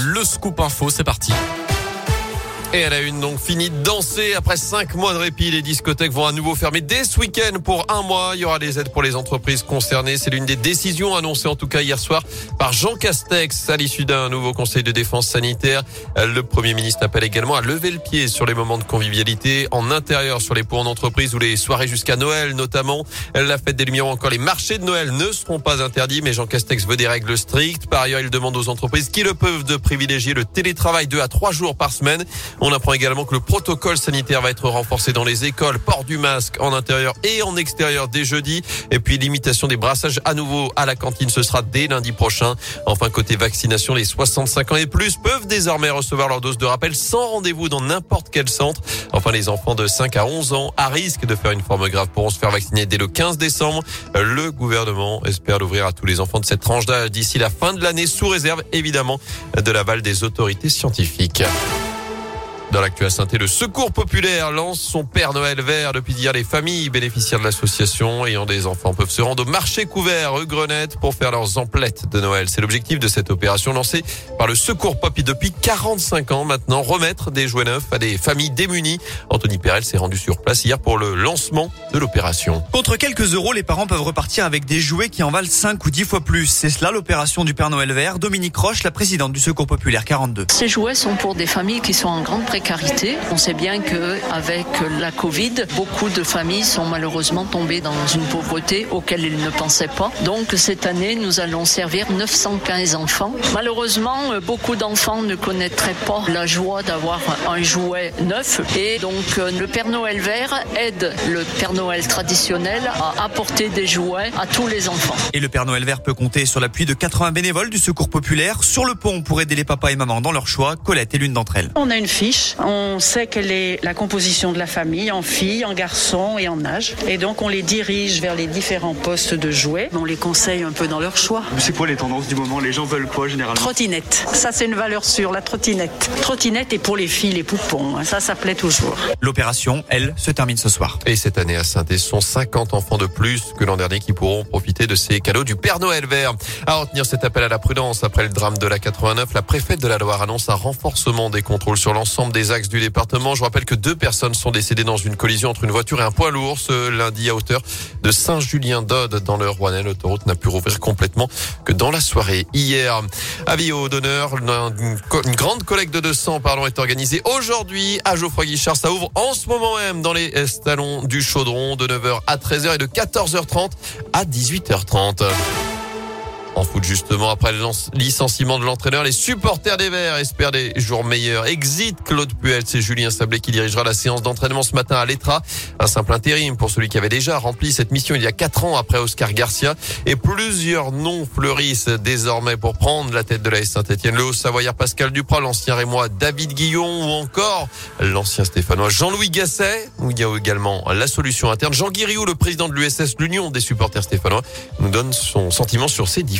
Le scoop info, c'est parti. Et elle a une donc fini de danser. Après cinq mois de répit, les discothèques vont à nouveau fermer dès ce week-end pour un mois. Il y aura des aides pour les entreprises concernées. C'est l'une des décisions annoncées en tout cas hier soir par Jean Castex à l'issue d'un nouveau conseil de défense sanitaire. Le Premier ministre appelle également à lever le pied sur les moments de convivialité en intérieur, sur les points en entreprise ou les soirées jusqu'à Noël notamment. La fête des Lumières ou encore les marchés de Noël ne seront pas interdits, mais Jean Castex veut des règles strictes. Par ailleurs, il demande aux entreprises qui le peuvent de privilégier le télétravail deux à trois jours par semaine. On apprend également que le protocole sanitaire va être renforcé dans les écoles, port du masque en intérieur et en extérieur dès jeudi. Et puis limitation des brassages à nouveau à la cantine, ce sera dès lundi prochain. Enfin, côté vaccination, les 65 ans et plus peuvent désormais recevoir leur dose de rappel sans rendez-vous dans n'importe quel centre. Enfin, les enfants de 5 à 11 ans à risque de faire une forme grave pourront se faire vacciner dès le 15 décembre. Le gouvernement espère l'ouvrir à tous les enfants de cette tranche d'âge d'ici la fin de l'année sous réserve évidemment de l'aval des autorités scientifiques. Dans l'actu à saint le Secours populaire lance son Père Noël vert. Depuis hier, les familles bénéficiaires de l'association ayant des enfants peuvent se rendre au marché couvert rue Grenette pour faire leurs emplettes de Noël. C'est l'objectif de cette opération lancée par le Secours Poppy depuis 45 ans maintenant. Remettre des jouets neufs à des familles démunies. Anthony Perel s'est rendu sur place hier pour le lancement de l'opération. Contre quelques euros, les parents peuvent repartir avec des jouets qui en valent 5 ou 10 fois plus. C'est cela l'opération du Père Noël vert. Dominique Roche, la présidente du Secours populaire 42. Ces jouets sont pour des familles qui sont en grande on sait bien que avec la Covid, beaucoup de familles sont malheureusement tombées dans une pauvreté auquel ils ne pensaient pas. Donc cette année, nous allons servir 915 enfants. Malheureusement, beaucoup d'enfants ne connaîtraient pas la joie d'avoir un jouet neuf et donc le Père Noël vert aide le Père Noël traditionnel à apporter des jouets à tous les enfants. Et le Père Noël vert peut compter sur l'appui de 80 bénévoles du Secours populaire sur le pont pour aider les papas et mamans dans leur choix. Colette est l'une d'entre elles. On a une fiche, on on sait quelle est la composition de la famille en filles, en garçons et en âge. Et donc on les dirige vers les différents postes de jouets. On les conseille un peu dans leur choix. C'est quoi les tendances du moment? Les gens veulent quoi généralement? Trottinette. Ça c'est une valeur sûre, la trottinette. Trottinette est pour les filles, les poupons. Ça, ça plaît toujours. L'opération, elle, se termine ce soir. Et cette année à saint ce sont 50 enfants de plus que l'an dernier qui pourront profiter de ces cadeaux du Père Noël vert. À retenir cet appel à la prudence après le drame de la 89, la préfète de la Loire annonce un renforcement des contrôles sur l'ensemble des axes du département. Je rappelle que deux personnes sont décédées dans une collision entre une voiture et un poids lourd ce lundi à hauteur de Saint-Julien-d'Aude dans le Rouennais. L'autoroute n'a pu rouvrir complètement que dans la soirée hier. Avis au d'honneur, une grande collecte de 200 pardon, est organisée aujourd'hui à Geoffroy Guichard. Ça ouvre en ce moment même dans les stallons du Chaudron de 9h à 13h et de 14h30 à 18h30. En foot, justement, après le licenciement de l'entraîneur, les supporters des Verts espèrent des jours meilleurs. Exit Claude Puel, c'est Julien Sablé qui dirigera la séance d'entraînement ce matin à l'Etra. Un simple intérim pour celui qui avait déjà rempli cette mission il y a quatre ans après Oscar Garcia. Et plusieurs noms fleurissent désormais pour prendre la tête de la Saint-Etienne. Le Haut-Savoyard Pascal Duprat, l'ancien Rémois David Guillon ou encore l'ancien Stéphanois Jean-Louis Gasset. Où il y a également la solution interne. Jean Guiriou, le président de l'USS, l'Union des supporters stéphanois, nous donne son sentiment sur ces différents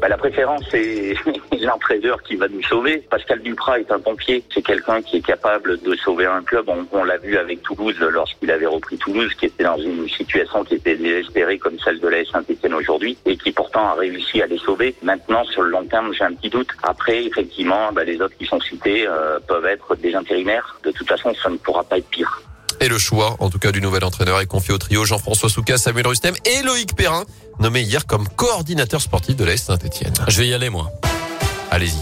bah, la préférence, c'est l'entraîneur qui va nous sauver. Pascal Duprat est un pompier. C'est quelqu'un qui est capable de sauver un club. On, l'a vu avec Toulouse lorsqu'il avait repris Toulouse, qui était dans une situation qui était désespérée comme celle de la Saint-Etienne aujourd'hui et qui pourtant a réussi à les sauver. Maintenant, sur le long terme, j'ai un petit doute. Après, effectivement, bah, les autres qui sont cités euh, peuvent être des intérimaires. De toute façon, ça ne pourra pas être pire. Et le choix, en tout cas, du nouvel entraîneur est confié au trio Jean-François Souca, Samuel Rustem et Loïc Perrin, nommé hier comme coordinateur sportif de l'AS Saint-Etienne. Je vais y aller, moi. Allez-y.